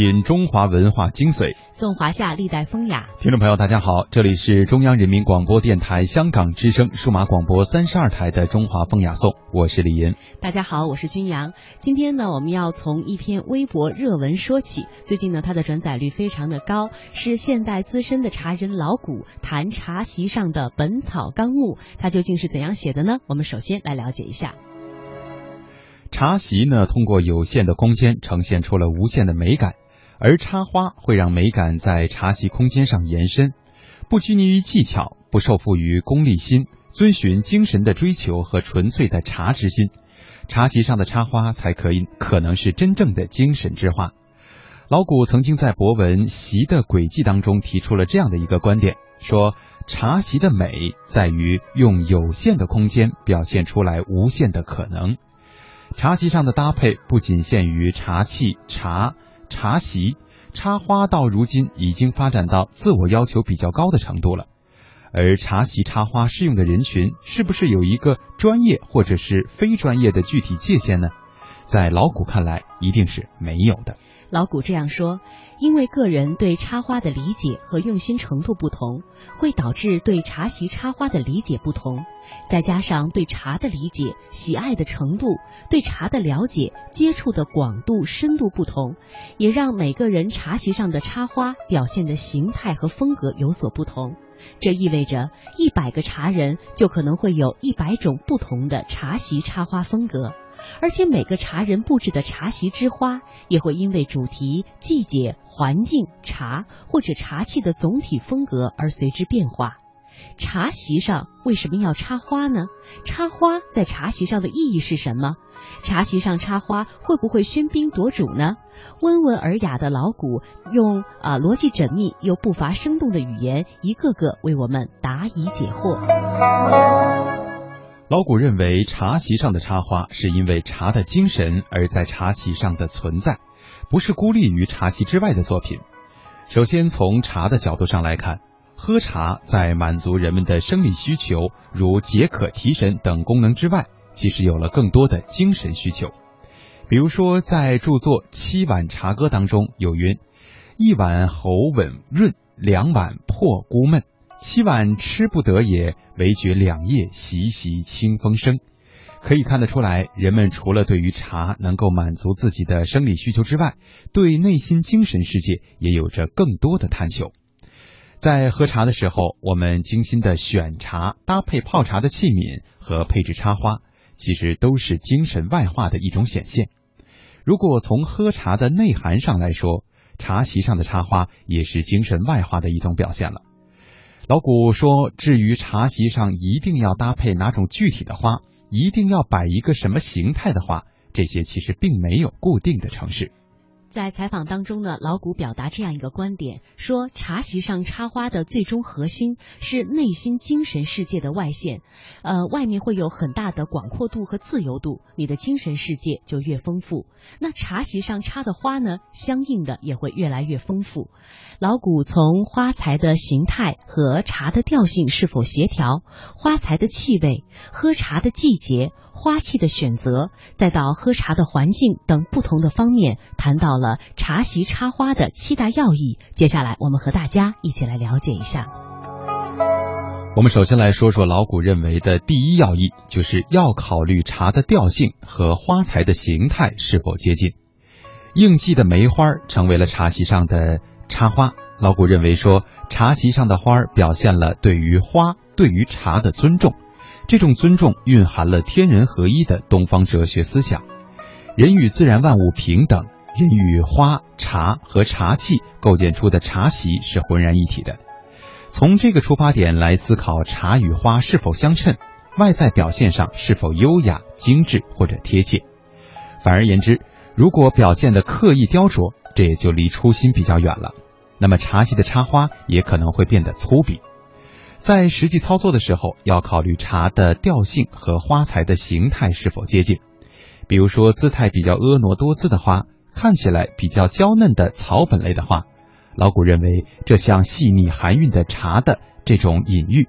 品中华文化精髓，颂华夏历代风雅。听众朋友，大家好，这里是中央人民广播电台香港之声数码广播三十二台的中华风雅颂，我是李岩。大家好，我是君阳。今天呢，我们要从一篇微博热文说起。最近呢，它的转载率非常的高，是现代资深的茶人老谷谈茶席上的《本草纲目》，它究竟是怎样写的呢？我们首先来了解一下。茶席呢，通过有限的空间呈现出了无限的美感，而插花会让美感在茶席空间上延伸，不拘泥于技巧，不受缚于功利心，遵循精神的追求和纯粹的茶之心，茶席上的插花才可以可能是真正的精神之花。老谷曾经在博文《席的轨迹》当中提出了这样的一个观点，说茶席的美在于用有限的空间表现出来无限的可能。茶席上的搭配不仅限于茶器、茶、茶席，插花到如今已经发展到自我要求比较高的程度了。而茶席插花适用的人群是不是有一个专业或者是非专业的具体界限呢？在老古看来，一定是没有的。老谷这样说：“因为个人对插花的理解和用心程度不同，会导致对茶席插花的理解不同。再加上对茶的理解、喜爱的程度、对茶的了解、接触的广度、深度不同，也让每个人茶席上的插花表现的形态和风格有所不同。这意味着，一百个茶人就可能会有一百种不同的茶席插花风格。”而且每个茶人布置的茶席之花，也会因为主题、季节、环境、茶或者茶器的总体风格而随之变化。茶席上为什么要插花呢？插花在茶席上的意义是什么？茶席上插花会不会喧宾夺主呢？温文尔雅的老谷用啊逻辑缜密又不乏生动的语言，一个个为我们答疑解惑。老谷认为，茶席上的插花是因为茶的精神而在茶席上的存在，不是孤立于茶席之外的作品。首先，从茶的角度上来看，喝茶在满足人们的生理需求，如解渴提神等功能之外，其实有了更多的精神需求。比如说，在著作《七碗茶歌》当中有云：“一碗喉稳润，两碗破孤闷。”七碗吃不得也，唯觉两腋习习清风生。可以看得出来，人们除了对于茶能够满足自己的生理需求之外，对内心精神世界也有着更多的探求。在喝茶的时候，我们精心的选茶、搭配泡茶的器皿和配置插花，其实都是精神外化的一种显现。如果从喝茶的内涵上来说，茶席上的插花也是精神外化的一种表现了。老谷说：“至于茶席上一定要搭配哪种具体的花，一定要摆一个什么形态的花，这些其实并没有固定的城市。”在采访当中呢，老谷表达这样一个观点：说茶席上插花的最终核心是内心精神世界的外现，呃，外面会有很大的广阔度和自由度，你的精神世界就越丰富。那茶席上插的花呢，相应的也会越来越丰富。老谷从花材的形态和茶的调性是否协调，花材的气味、喝茶的季节、花器的选择，再到喝茶的环境等不同的方面，谈到了茶席插花的七大要义。接下来，我们和大家一起来了解一下。我们首先来说说老谷认为的第一要义，就是要考虑茶的调性和花材的形态是否接近。应季的梅花成为了茶席上的。插花，老谷认为说，茶席上的花表现了对于花、对于茶的尊重，这种尊重蕴含了天人合一的东方哲学思想，人与自然万物平等，人与花、茶和茶器构建出的茶席是浑然一体的。从这个出发点来思考茶与花是否相称，外在表现上是否优雅、精致或者贴切。反而言之，如果表现的刻意雕琢。这也就离初心比较远了，那么茶席的插花也可能会变得粗鄙。在实际操作的时候，要考虑茶的调性和花材的形态是否接近。比如说，姿态比较婀娜多姿的花，看起来比较娇嫩的草本类的花，老谷认为这像细腻含韵的茶的这种隐喻。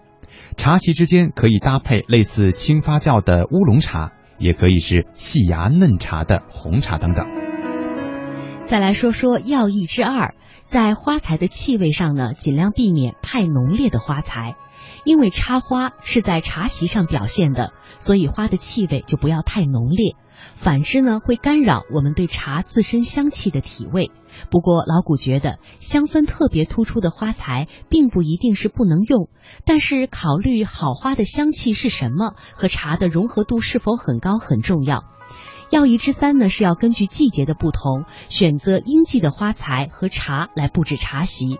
茶席之间可以搭配类似轻发酵的乌龙茶，也可以是细芽嫩茶的红茶等等。再来说说要义之二，在花材的气味上呢，尽量避免太浓烈的花材，因为插花是在茶席上表现的，所以花的气味就不要太浓烈。反之呢，会干扰我们对茶自身香气的体味。不过老古觉得，香氛特别突出的花材并不一定是不能用，但是考虑好花的香气是什么和茶的融合度是否很高很重要。要义之三呢，是要根据季节的不同，选择应季的花材和茶来布置茶席。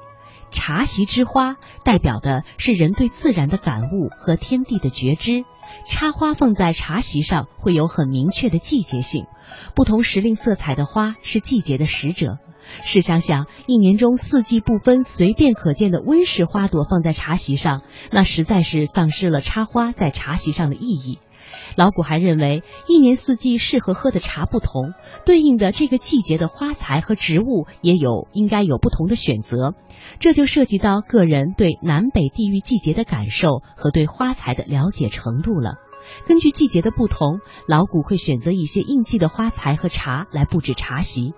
茶席之花代表的是人对自然的感悟和天地的觉知。插花放在茶席上会有很明确的季节性，不同时令色彩的花是季节的使者。试想想，一年中四季不分、随便可见的温室花朵放在茶席上，那实在是丧失了插花在茶席上的意义。老谷还认为，一年四季适合喝的茶不同，对应的这个季节的花材和植物也有应该有不同的选择。这就涉及到个人对南北地域季节的感受和对花材的了解程度了。根据季节的不同，老谷会选择一些应季的花材和茶来布置茶席。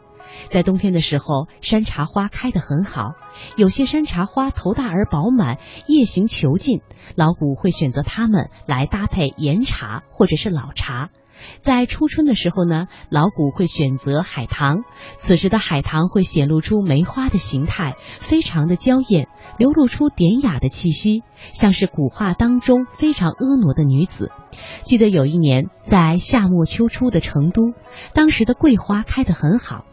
在冬天的时候，山茶花开得很好，有些山茶花头大而饱满，叶形遒劲，老古会选择它们来搭配岩茶或者是老茶。在初春的时候呢，老古会选择海棠，此时的海棠会显露出梅花的形态，非常的娇艳，流露出典雅的气息，像是古画当中非常婀娜的女子。记得有一年在夏末秋初的成都，当时的桂花开得很好。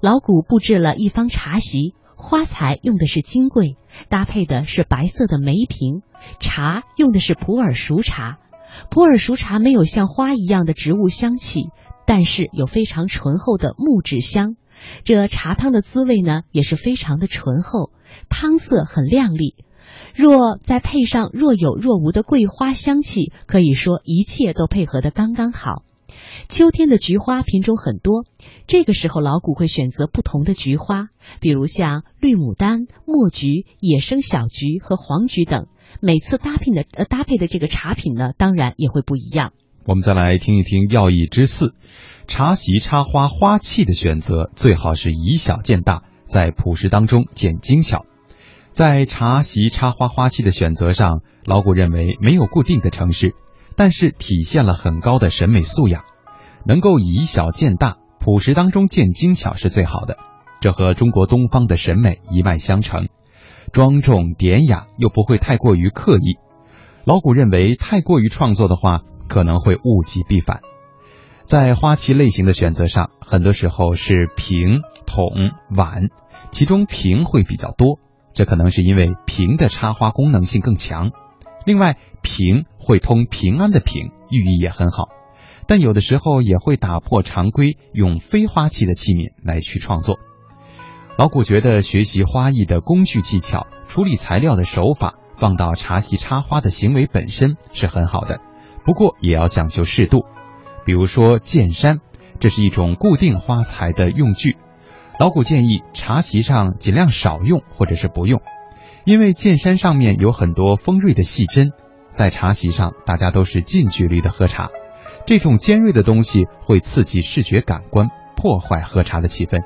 老古布置了一方茶席，花材用的是金桂，搭配的是白色的梅瓶，茶用的是普洱熟茶。普洱熟茶没有像花一样的植物香气，但是有非常醇厚的木质香。这茶汤的滋味呢，也是非常的醇厚，汤色很亮丽。若再配上若有若无的桂花香气，可以说一切都配合的刚刚好。秋天的菊花品种很多，这个时候老古会选择不同的菊花，比如像绿牡丹、墨菊、野生小菊和黄菊等。每次搭配的呃搭配的这个茶品呢，当然也会不一样。我们再来听一听要义之四，茶席插花花器的选择最好是以小见大，在朴实当中见精巧。在茶席插花花器的选择上，老古认为没有固定的城市，但是体现了很高的审美素养。能够以小见大，朴实当中见精巧是最好的，这和中国东方的审美一脉相承，庄重典雅又不会太过于刻意。老古认为，太过于创作的话，可能会物极必反。在花器类型的选择上，很多时候是瓶、桶、碗，其中瓶会比较多，这可能是因为瓶的插花功能性更强。另外，瓶会通平安的平，寓意也很好。但有的时候也会打破常规，用非花器的器皿来去创作。老古觉得学习花艺的工具技巧、处理材料的手法，放到茶席插花的行为本身是很好的，不过也要讲究适度。比如说剑山，这是一种固定花材的用具，老古建议茶席上尽量少用或者是不用，因为剑山上面有很多锋锐的细针，在茶席上大家都是近距离的喝茶。这种尖锐的东西会刺激视觉感官，破坏喝茶的气氛。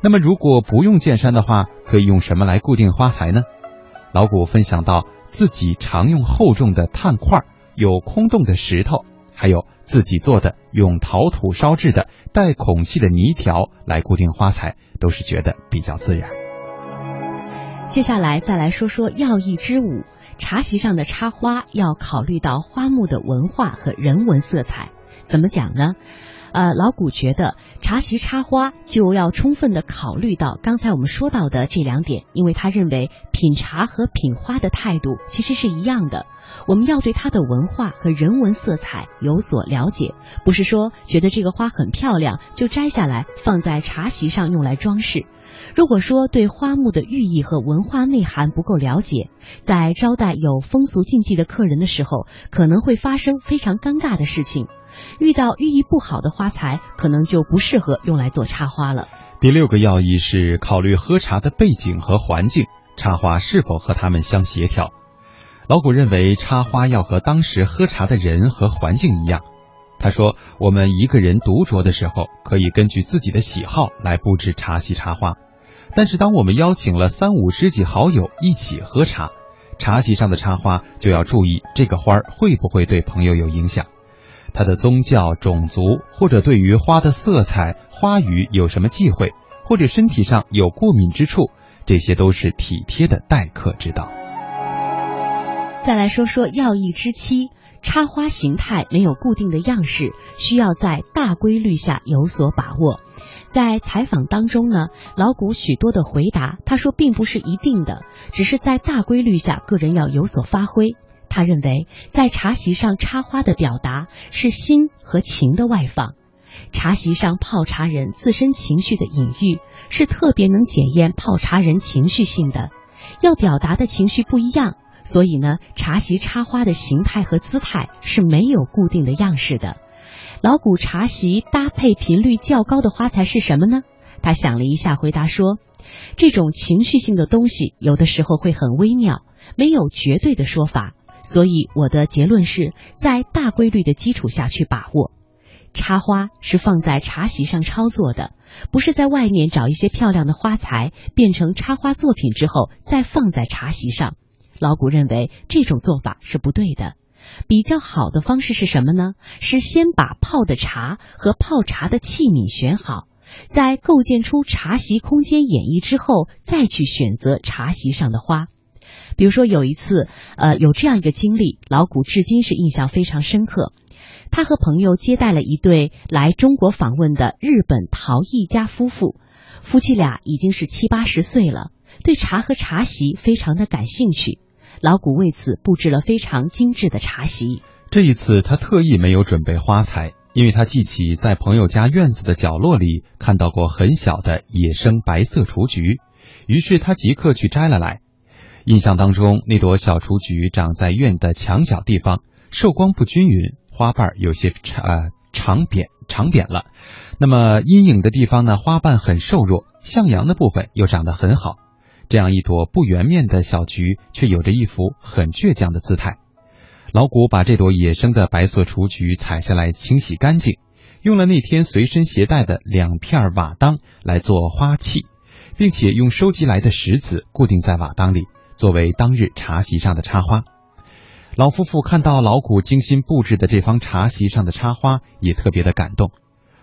那么，如果不用剑山的话，可以用什么来固定花材呢？老古分享到，自己常用厚重的炭块，有空洞的石头，还有自己做的用陶土烧制的带孔隙的泥条来固定花材，都是觉得比较自然。接下来再来说说要义之舞。茶席上的插花要考虑到花木的文化和人文色彩，怎么讲呢？呃，老古觉得茶席插花就要充分的考虑到刚才我们说到的这两点，因为他认为品茶和品花的态度其实是一样的，我们要对它的文化和人文色彩有所了解，不是说觉得这个花很漂亮就摘下来放在茶席上用来装饰。如果说对花木的寓意和文化内涵不够了解，在招待有风俗禁忌的客人的时候，可能会发生非常尴尬的事情。遇到寓意不好的花材，可能就不适合用来做插花了。第六个要义是考虑喝茶的背景和环境，插花是否和它们相协调。老古认为插花要和当时喝茶的人和环境一样，他说：“我们一个人独酌的时候，可以根据自己的喜好来布置茶席插花。但是，当我们邀请了三五知己好友一起喝茶，茶席上的插花就要注意这个花儿会不会对朋友有影响。他的宗教、种族，或者对于花的色彩、花语有什么忌讳，或者身体上有过敏之处，这些都是体贴的待客之道。”再来说说要义之期。插花形态没有固定的样式，需要在大规律下有所把握。在采访当中呢，老谷许多的回答，他说并不是一定的，只是在大规律下，个人要有所发挥。他认为，在茶席上插花的表达是心和情的外放，茶席上泡茶人自身情绪的隐喻是特别能检验泡茶人情绪性的，要表达的情绪不一样。所以呢，茶席插花的形态和姿态是没有固定的样式的。老古茶席搭配频率较高的花材是什么呢？他想了一下，回答说：“这种情绪性的东西有的时候会很微妙，没有绝对的说法。所以我的结论是在大规律的基础下去把握。插花是放在茶席上操作的，不是在外面找一些漂亮的花材变成插花作品之后再放在茶席上。”老古认为这种做法是不对的，比较好的方式是什么呢？是先把泡的茶和泡茶的器皿选好，在构建出茶席空间演绎之后，再去选择茶席上的花。比如说有一次，呃，有这样一个经历，老古至今是印象非常深刻。他和朋友接待了一对来中国访问的日本陶艺家夫妇，夫妻俩已经是七八十岁了，对茶和茶席非常的感兴趣。老谷为此布置了非常精致的茶席。这一次，他特意没有准备花材，因为他记起在朋友家院子的角落里看到过很小的野生白色雏菊，于是他即刻去摘了来。印象当中，那朵小雏菊长在院的墙角地方，受光不均匀，花瓣有些长长扁长扁了。那么阴影的地方呢，花瓣很瘦弱，向阳的部分又长得很好。这样一朵不圆面的小菊，却有着一副很倔强的姿态。老谷把这朵野生的白色雏菊采下来，清洗干净，用了那天随身携带的两片瓦当来做花器，并且用收集来的石子固定在瓦当里，作为当日茶席上的插花。老夫妇看到老谷精心布置的这方茶席上的插花，也特别的感动。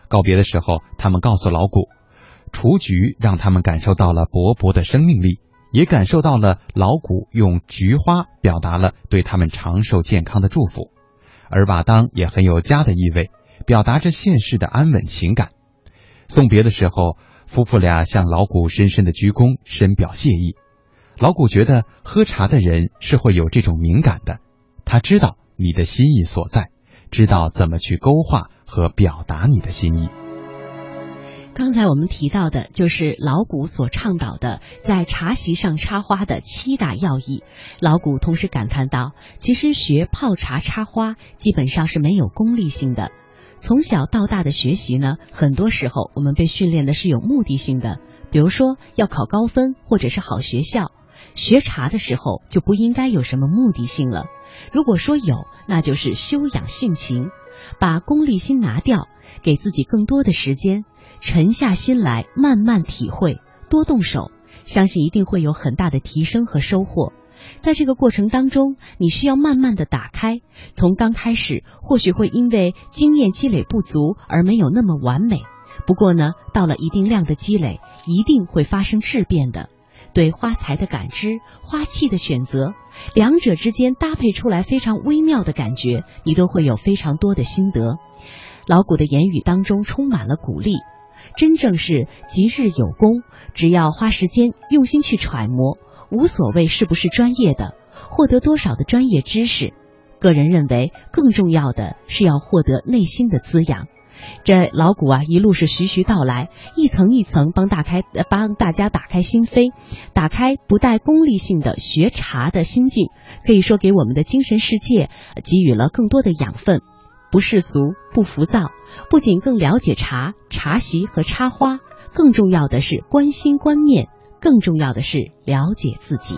告别的时候，他们告诉老谷。雏菊让他们感受到了勃勃的生命力，也感受到了老谷用菊花表达了对他们长寿健康的祝福，而瓦当也很有家的意味，表达着现世的安稳情感。送别的时候，夫妇俩向老谷深深的鞠躬，深表谢意。老谷觉得喝茶的人是会有这种敏感的，他知道你的心意所在，知道怎么去勾画和表达你的心意。刚才我们提到的，就是老谷所倡导的在茶席上插花的七大要义。老谷同时感叹道：“其实学泡茶插花基本上是没有功利性的。从小到大的学习呢，很多时候我们被训练的是有目的性的，比如说要考高分或者是好学校。学茶的时候就不应该有什么目的性了。如果说有，那就是修养性情，把功利心拿掉，给自己更多的时间。”沉下心来，慢慢体会，多动手，相信一定会有很大的提升和收获。在这个过程当中，你需要慢慢的打开。从刚开始，或许会因为经验积累不足而没有那么完美。不过呢，到了一定量的积累，一定会发生质变的。对花材的感知、花器的选择，两者之间搭配出来非常微妙的感觉，你都会有非常多的心得。老谷的言语当中充满了鼓励。真正是即日有功，只要花时间用心去揣摩，无所谓是不是专业的，获得多少的专业知识。个人认为，更重要的是要获得内心的滋养。这老谷啊，一路是徐徐道来，一层一层帮大开，帮大家打开心扉，打开不带功利性的学茶的心境，可以说给我们的精神世界给予了更多的养分。不世俗，不浮躁，不仅更了解茶、茶席和插花，更重要的是关心观念，更重要的是了解自己。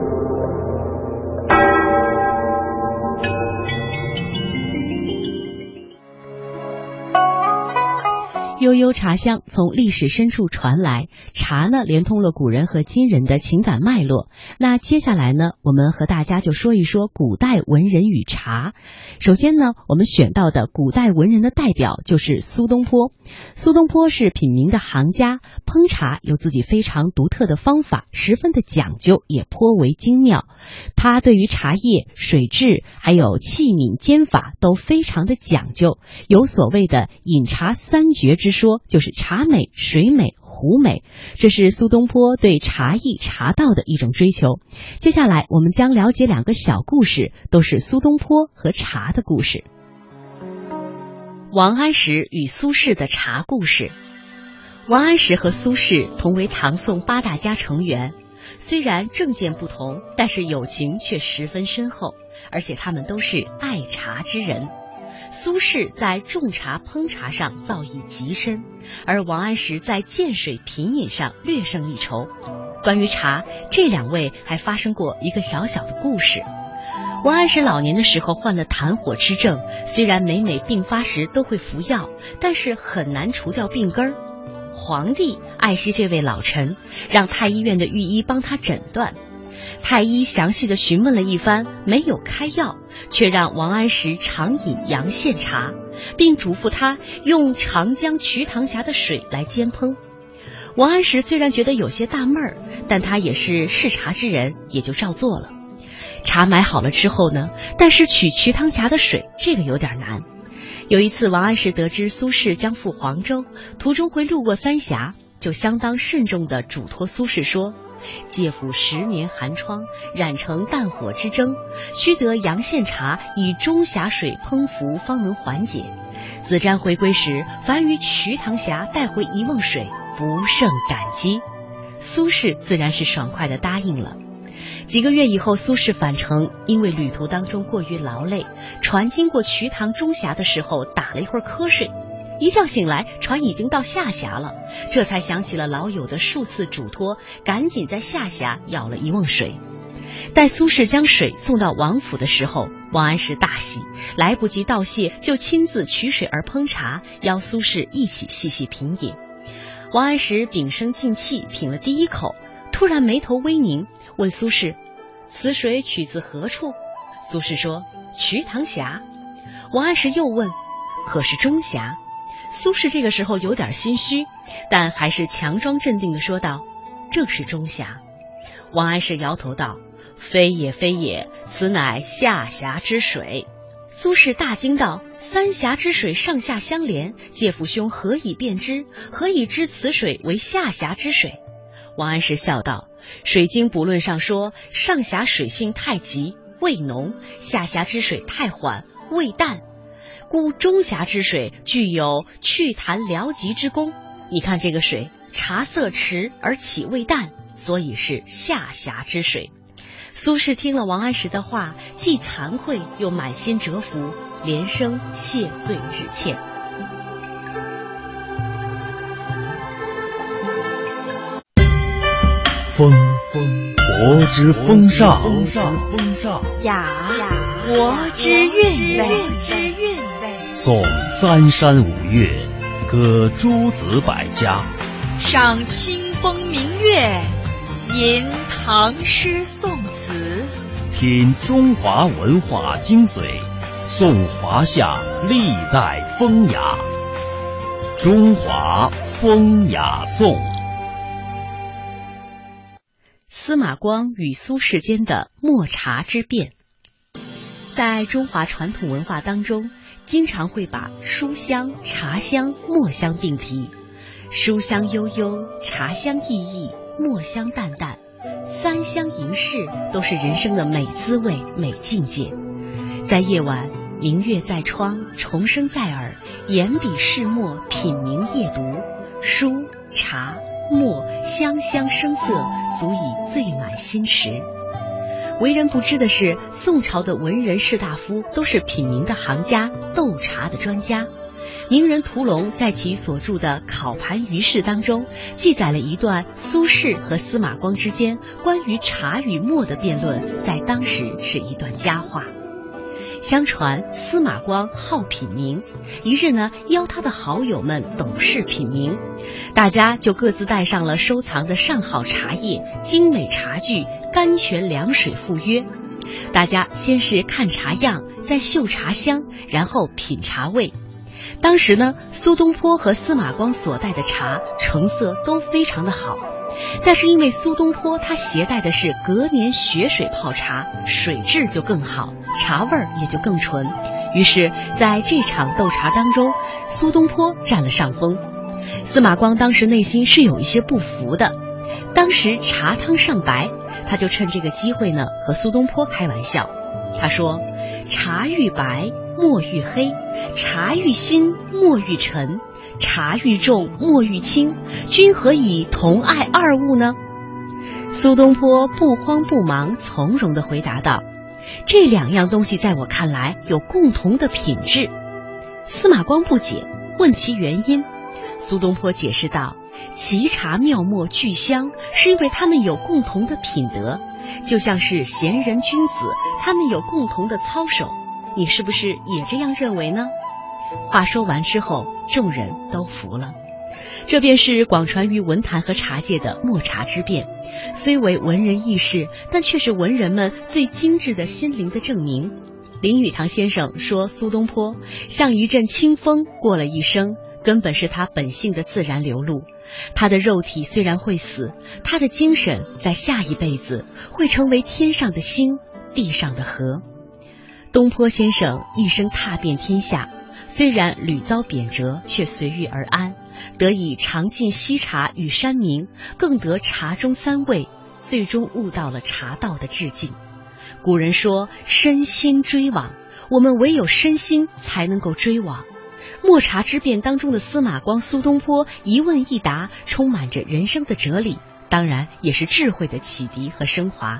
悠悠茶香从历史深处传来，茶呢连通了古人和今人的情感脉络。那接下来呢，我们和大家就说一说古代文人与茶。首先呢，我们选到的古代文人的代表就是苏东坡。苏东坡是品茗的行家，烹茶有自己非常独特的方法，十分的讲究，也颇为精妙。他对于茶叶、水质还有器皿煎法都非常的讲究，有所谓的饮茶三绝之。说就是茶美、水美、壶美，这是苏东坡对茶艺、茶道的一种追求。接下来我们将了解两个小故事，都是苏东坡和茶的故事。王安石与苏轼的茶故事。王安石和苏轼同为唐宋八大家成员，虽然政见不同，但是友情却十分深厚，而且他们都是爱茶之人。苏轼在种茶烹茶上造诣极深，而王安石在见水品饮上略胜一筹。关于茶，这两位还发生过一个小小的故事。王安石老年的时候患了痰火之症，虽然每每病发时都会服药，但是很难除掉病根儿。皇帝爱惜这位老臣，让太医院的御医帮他诊断。太医详细的询问了一番，没有开药，却让王安石常饮阳羡茶，并嘱咐他用长江瞿塘峡的水来煎烹。王安石虽然觉得有些纳闷儿，但他也是嗜茶之人，也就照做了。茶买好了之后呢，但是取瞿塘峡的水，这个有点难。有一次，王安石得知苏轼将赴黄州，途中会路过三峡，就相当慎重地嘱托苏轼说。借腹十年寒窗，染成淡火之争，须得阳羡茶以中峡水烹服，方能缓解。子瞻回归时，凡于瞿塘峡带回一瓮水，不胜感激。苏轼自然是爽快的答应了。几个月以后，苏轼返程，因为旅途当中过于劳累，船经过瞿塘中峡的时候打了一会儿瞌睡。一觉醒来，船已经到下峡了，这才想起了老友的数次嘱托，赶紧在下峡舀了一瓮水。待苏轼将水送到王府的时候，王安石大喜，来不及道谢，就亲自取水而烹茶，邀苏轼一起细细品饮。王安石屏声静气，品了第一口，突然眉头微凝，问苏轼：“此水取自何处？”苏轼说：“瞿塘峡。”王安石又问：“可是中峡？”苏轼这个时候有点心虚，但还是强装镇定的说道：“正是中峡。”王安石摇头道：“非也，非也，此乃下峡之水。”苏轼大惊道：“三峡之水上下相连，介父兄何以辨之？何以知此水为下峡之水？”王安石笑道：“《水经补论》上说，上峡水性太急，味浓；下峡之水太缓，味淡。”故中峡之水具有祛痰疗疾之功。你看这个水，茶色迟而起味淡，所以是下峡之水。苏轼听了王安石的话，既惭愧又满心折服，连声谢罪致歉。风风，国之风尚；雅雅，国之韵味。诵三山五岳，歌诸子百家，赏清风明月，吟唐诗宋词，品中华文化精髓，颂华夏历代风雅。中华风雅颂。司马光与苏轼间的墨茶之辩，在中华传统文化当中。经常会把书香、茶香、墨香并提，书香悠悠，茶香溢溢，墨香淡淡，三香盈室都是人生的美滋味、美境界。在夜晚，明月在窗，虫声在耳，眼笔试墨，品茗夜读，书、茶、墨香香生色，足以醉满心池。为人不知的是，宋朝的文人士大夫都是品茗的行家，斗茶的专家。名人屠龙在其所著的《考盘余事》当中，记载了一段苏轼和司马光之间关于茶与墨的辩论，在当时是一段佳话。相传司马光好品茗，一日呢邀他的好友们董事品茗，大家就各自带上了收藏的上好茶叶、精美茶具、甘泉凉水赴约。大家先是看茶样，再嗅茶香，然后品茶味。当时呢，苏东坡和司马光所带的茶成色都非常的好，但是因为苏东坡他携带的是隔年雪水泡茶，水质就更好，茶味儿也就更纯。于是，在这场斗茶当中，苏东坡占了上风。司马光当时内心是有一些不服的。当时茶汤尚白，他就趁这个机会呢，和苏东坡开玩笑。他说：“茶欲白。”墨欲黑，茶欲新，墨欲沉；茶愈重，墨愈轻。君何以同爱二物呢？苏东坡不慌不忙，从容的回答道：“这两样东西在我看来有共同的品质。”司马光不解，问其原因。苏东坡解释道：“奇茶妙墨俱香，是因为他们有共同的品德，就像是贤人君子，他们有共同的操守。”你是不是也这样认为呢？话说完之后，众人都服了。这便是广传于文坛和茶界的墨茶之辩，虽为文人轶事，但却是文人们最精致的心灵的证明。林语堂先生说：“苏东坡像一阵清风过了一生，根本是他本性的自然流露。他的肉体虽然会死，他的精神在下一辈子会成为天上的星，地上的河。”东坡先生一生踏遍天下，虽然屡遭贬谪，却随遇而安，得以尝尽西茶与山名，更得茶中三味，最终悟到了茶道的致敬。古人说“身心追往”，我们唯有身心才能够追往。墨茶之辩当中的司马光、苏东坡一问一答，充满着人生的哲理，当然也是智慧的启迪和升华。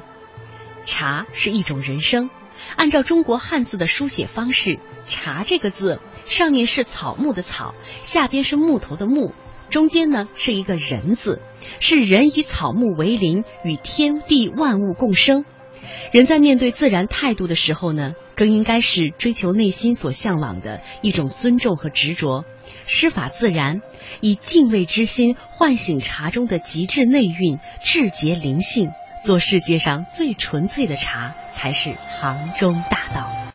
茶是一种人生。按照中国汉字的书写方式，“茶”这个字上面是草木的“草”，下边是木头的“木”，中间呢是一个人字，是人以草木为邻，与天地万物共生。人在面对自然态度的时候呢，更应该是追求内心所向往的一种尊重和执着，师法自然，以敬畏之心唤醒茶中的极致内蕴、至洁灵性。做世界上最纯粹的茶，才是杭州大道。